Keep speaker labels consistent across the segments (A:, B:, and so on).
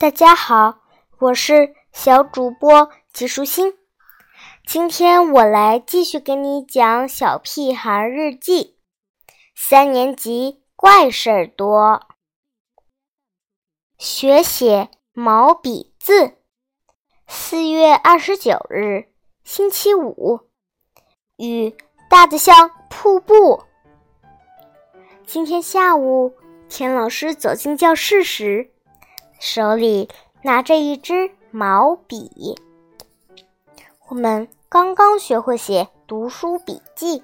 A: 大家好，我是小主播吉舒心。今天我来继续给你讲《小屁孩日记》。三年级怪事儿多，学写毛笔字。四月二十九日，星期五，雨大的像瀑布。今天下午，田老师走进教室时。手里拿着一支毛笔，我们刚刚学会写读书笔记，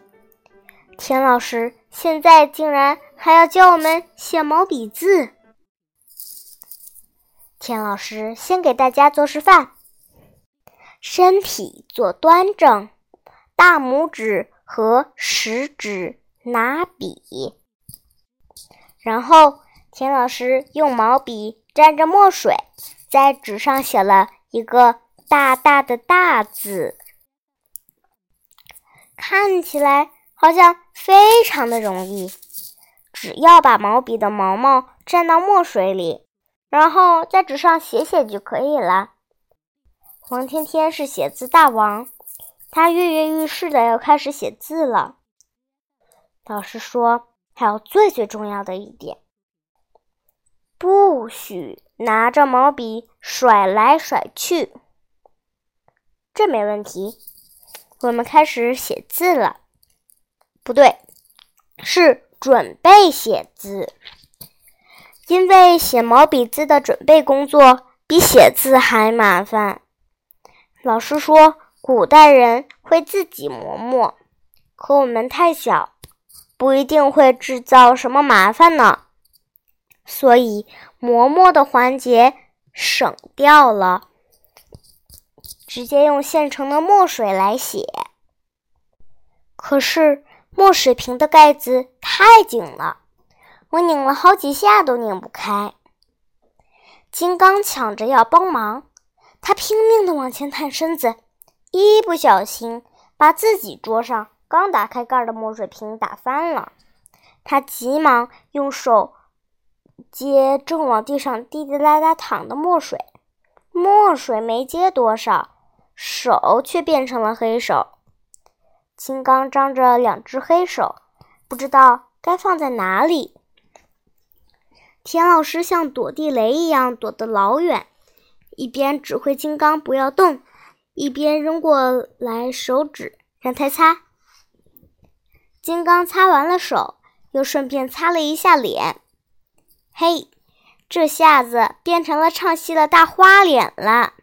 A: 田老师现在竟然还要教我们写毛笔字。田老师先给大家做示范：身体坐端正，大拇指和食指拿笔，然后田老师用毛笔。蘸着墨水，在纸上写了一个大大的“大”字，看起来好像非常的容易。只要把毛笔的毛毛沾到墨水里，然后在纸上写写就可以了。王天天是写字大王，他跃跃欲试的要开始写字了。老师说，还有最最重要的一点。不许拿着毛笔甩来甩去，这没问题。我们开始写字了，不对，是准备写字。因为写毛笔字的准备工作比写字还麻烦。老师说，古代人会自己磨墨，可我们太小，不一定会制造什么麻烦呢。所以磨墨的环节省掉了，直接用现成的墨水来写。可是墨水瓶的盖子太紧了，我拧了好几下都拧不开。金刚抢着要帮忙，他拼命的往前探身子，一不小心把自己桌上刚打开盖的墨水瓶打翻了。他急忙用手。接正往地上滴滴答答淌的墨水，墨水没接多少，手却变成了黑手。金刚张着两只黑手，不知道该放在哪里。田老师像躲地雷一样躲得老远，一边指挥金刚不要动，一边扔过来手纸让他擦。金刚擦完了手，又顺便擦了一下脸。嘿，这下子变成了唱戏的大花脸了。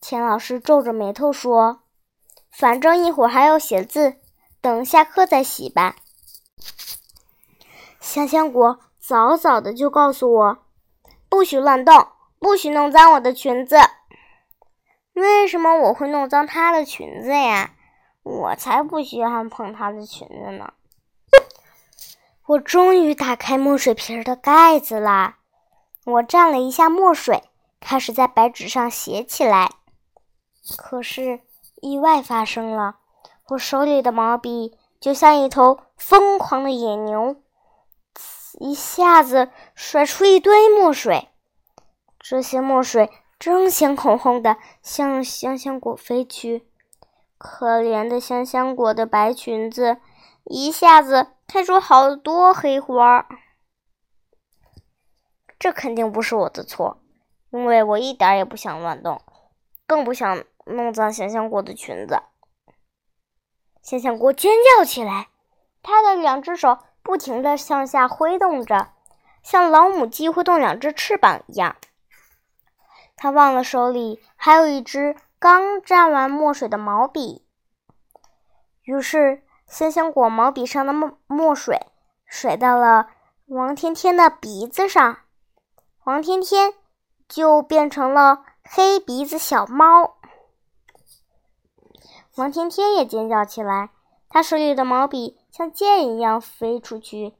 A: 钱老师皱着眉头说：“反正一会儿还要写字，等下课再洗吧。”香香果早早的就告诉我：“不许乱动，不许弄脏我的裙子。”为什么我会弄脏她的裙子呀？我才不稀罕碰她的裙子呢。我终于打开墨水瓶的盖子啦！我蘸了一下墨水，开始在白纸上写起来。可是意外发生了，我手里的毛笔就像一头疯狂的野牛，一下子甩出一堆墨水。这些墨水争先恐后的向香香果飞去，可怜的香香果的白裙子一下子。开出好多黑花儿，这肯定不是我的错，因为我一点也不想乱动，更不想弄脏香香果的裙子。香香果尖叫起来，它的两只手不停地向下挥动着，像老母鸡挥动两只翅膀一样。他忘了手里还有一支刚蘸完墨水的毛笔，于是。香香果毛笔上的墨墨水甩到了王天天的鼻子上，王天天就变成了黑鼻子小猫。王天天也尖叫起来，他手里的毛笔像箭一样飞出去，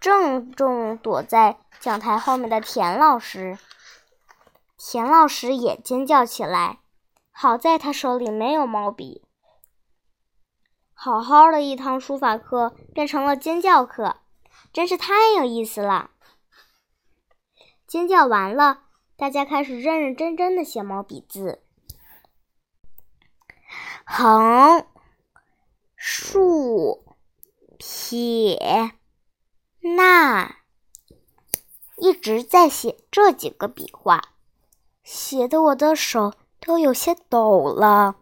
A: 正中躲在讲台后面的田老师。田老师也尖叫起来，好在他手里没有毛笔。好好的一堂书法课变成了尖叫课，真是太有意思了。尖叫完了，大家开始认认真真的写毛笔字。横、竖、撇、捺，一直在写这几个笔画，写的我的手都有些抖了。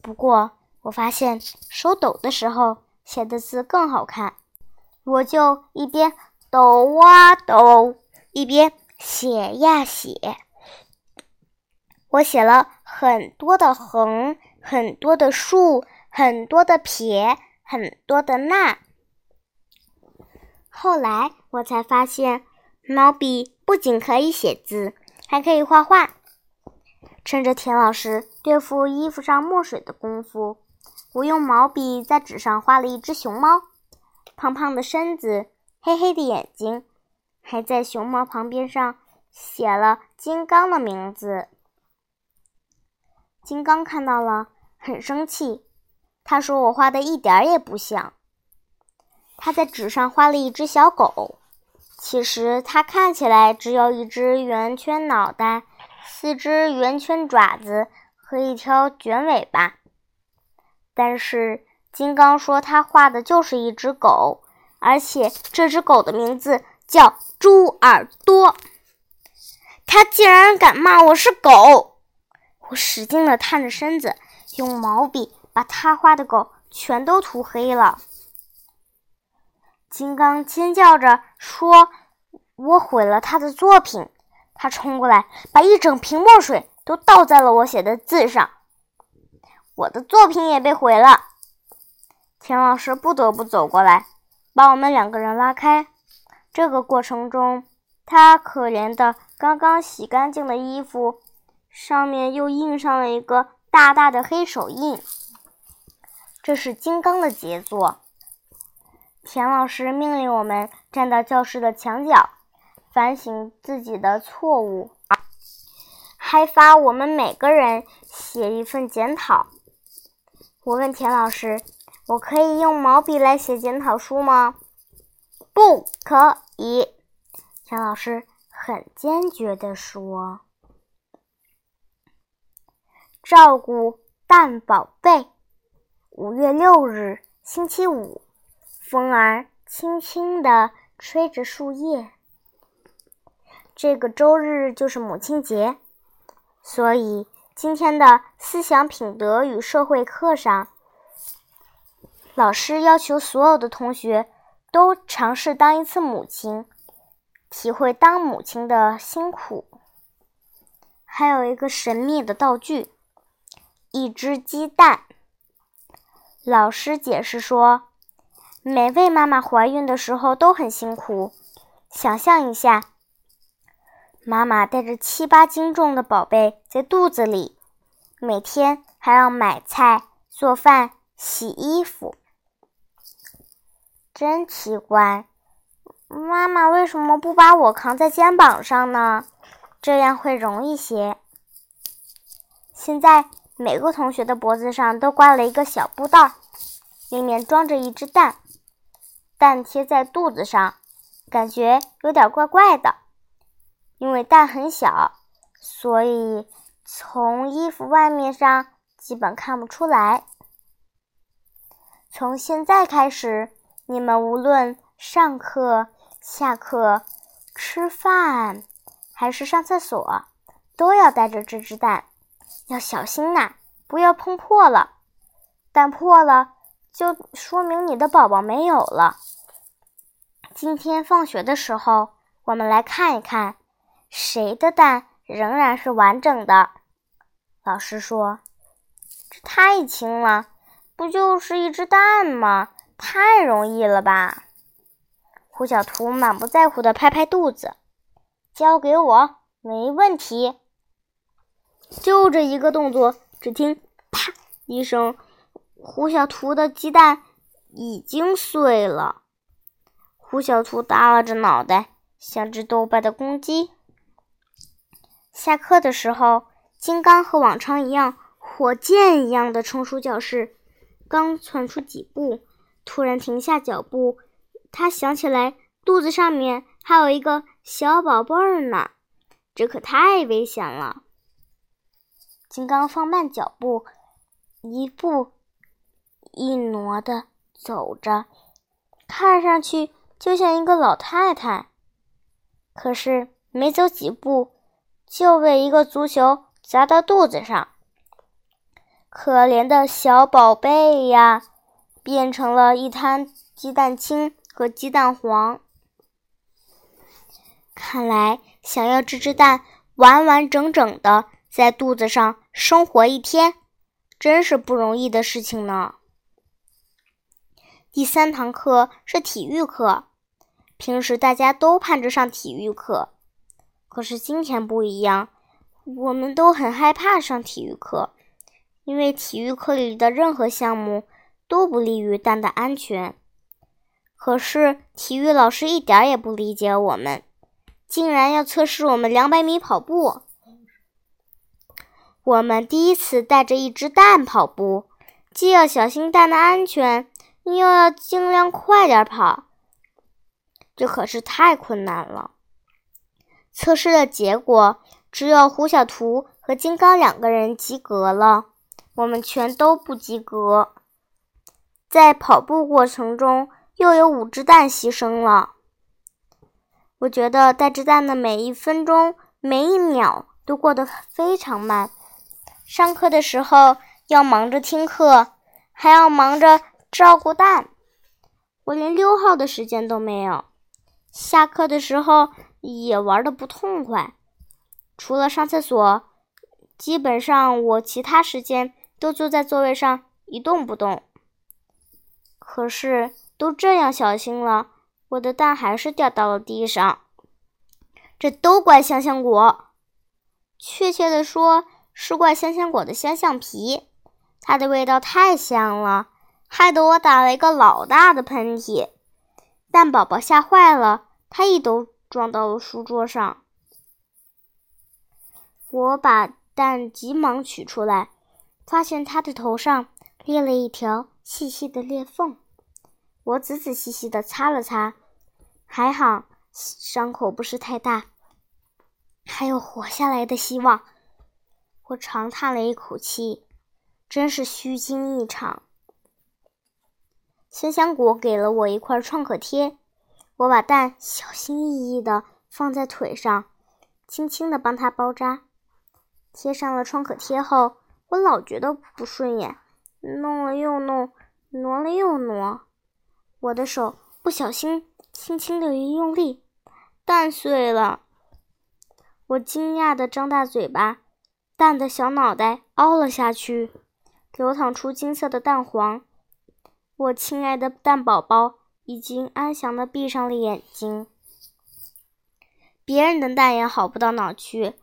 A: 不过，我发现手抖的时候写的字更好看，我就一边抖啊抖，一边写呀写。我写了很多的横，很多的竖，很多的撇，很多的捺。后来我才发现，毛笔不仅可以写字，还可以画画。趁着田老师对付衣服上墨水的功夫，我用毛笔在纸上画了一只熊猫，胖胖的身子，黑黑的眼睛，还在熊猫旁边上写了金刚的名字。金刚看到了，很生气，他说我画的一点也不像。他在纸上画了一只小狗，其实它看起来只有一只圆圈脑袋。四只圆圈爪子和一条卷尾巴，但是金刚说他画的就是一只狗，而且这只狗的名字叫猪耳朵。他竟然敢骂我是狗！我使劲地探着身子，用毛笔把他画的狗全都涂黑了。金刚尖叫着说：“我毁了他的作品。”他冲过来，把一整瓶墨水都倒在了我写的字上，我的作品也被毁了。田老师不得不走过来，把我们两个人拉开。这个过程中，他可怜的刚刚洗干净的衣服上面又印上了一个大大的黑手印，这是金刚的杰作。田老师命令我们站到教室的墙角。反省自己的错误，还发我们每个人写一份检讨。我问田老师：“我可以用毛笔来写检讨书吗？”“不可以。”田老师很坚决地说。照顾蛋宝贝。五月六日，星期五，风儿轻轻地吹着树叶。这个周日就是母亲节，所以今天的思想品德与社会课上，老师要求所有的同学都尝试当一次母亲，体会当母亲的辛苦。还有一个神秘的道具，一只鸡蛋。老师解释说，每位妈妈怀孕的时候都很辛苦，想象一下。妈妈带着七八斤重的宝贝在肚子里，每天还要买菜、做饭、洗衣服，真奇怪。妈妈为什么不把我扛在肩膀上呢？这样会容易些。现在每个同学的脖子上都挂了一个小布袋，里面装着一只蛋，蛋贴在肚子上，感觉有点怪怪的。因为蛋很小，所以从衣服外面上基本看不出来。从现在开始，你们无论上课、下课、吃饭还是上厕所，都要带着这只蛋，要小心呐，不要碰破了。蛋破了，就说明你的宝宝没有了。今天放学的时候，我们来看一看。谁的蛋仍然是完整的？老师说：“这太轻了，不就是一只蛋吗？太容易了吧？”胡小图满不在乎地拍拍肚子：“交给我，没问题。”就这一个动作，只听“啪”一声，胡小图的鸡蛋已经碎了。胡小图耷拉着脑袋，像只斗败的公鸡。下课的时候，金刚和往常一样，火箭一样的冲出教室。刚窜出几步，突然停下脚步。他想起来肚子上面还有一个小宝贝儿呢，这可太危险了。金刚放慢脚步，一步一挪的走着，看上去就像一个老太太。可是没走几步，就被一个足球砸到肚子上。可怜的小宝贝呀，变成了一滩鸡蛋清和鸡蛋黄。看来，想要这只蛋完完整整的在肚子上生活一天，真是不容易的事情呢。第三堂课是体育课，平时大家都盼着上体育课，可是今天不一样，我们都很害怕上体育课，因为体育课里的任何项目都不利于蛋的安全。可是体育老师一点也不理解我们。竟然要测试我们两百米跑步！我们第一次带着一只蛋跑步，既要小心蛋的安全，又要尽量快点跑，这可是太困难了。测试的结果，只有胡小图和金刚两个人及格了，我们全都不及格。在跑步过程中，又有五只蛋牺牲了。我觉得带着蛋的每一分钟、每一秒都过得非常慢。上课的时候要忙着听课，还要忙着照顾蛋，我连溜号的时间都没有。下课的时候也玩的不痛快，除了上厕所，基本上我其他时间都坐在座位上一动不动。可是都这样小心了。我的蛋还是掉到了地上，这都怪香香果。确切的说，是怪香香果的香橡皮，它的味道太香了，害得我打了一个老大的喷嚏。蛋宝宝吓坏了，它一抖撞到了书桌上。我把蛋急忙取出来，发现它的头上裂了一条细细的裂缝。我仔仔细细的擦了擦，还好伤口不是太大，还有活下来的希望。我长叹了一口气，真是虚惊一场。香香果给了我一块创可贴，我把蛋小心翼翼的放在腿上，轻轻的帮它包扎。贴上了创可贴后，我老觉得不顺眼，弄了又弄，挪了又挪。我的手不小心轻轻的一用力，蛋碎了。我惊讶的张大嘴巴，蛋的小脑袋凹了下去，流淌出金色的蛋黄。我亲爱的蛋宝宝已经安详的闭上了眼睛。别人的蛋也好不到哪去。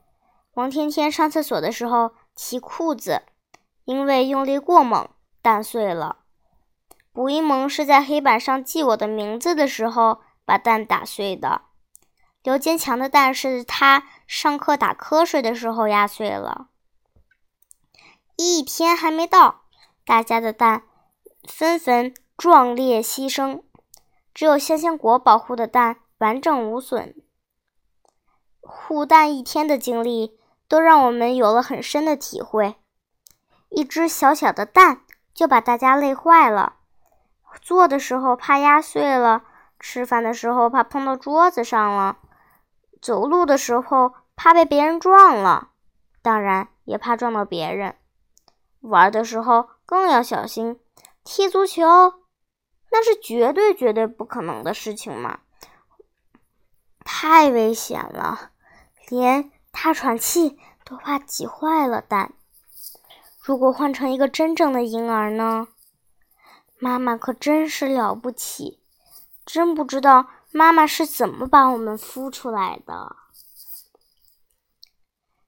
A: 王天天上厕所的时候提裤子，因为用力过猛，蛋碎了。卜一萌是在黑板上记我的名字的时候把蛋打碎的。刘坚强的蛋是他上课打瞌睡的时候压碎了。一天还没到，大家的蛋纷纷壮烈牺牲，只有香香果保护的蛋完整无损。护蛋一天的经历，都让我们有了很深的体会。一只小小的蛋就把大家累坏了。做的时候怕压碎了，吃饭的时候怕碰到桌子上了，走路的时候怕被别人撞了，当然也怕撞到别人。玩的时候更要小心，踢足球那是绝对绝对不可能的事情嘛，太危险了，连他喘气都怕挤坏了蛋。如果换成一个真正的婴儿呢？妈妈可真是了不起，真不知道妈妈是怎么把我们孵出来的。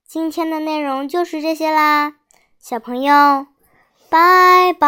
A: 今天的内容就是这些啦，小朋友，拜拜。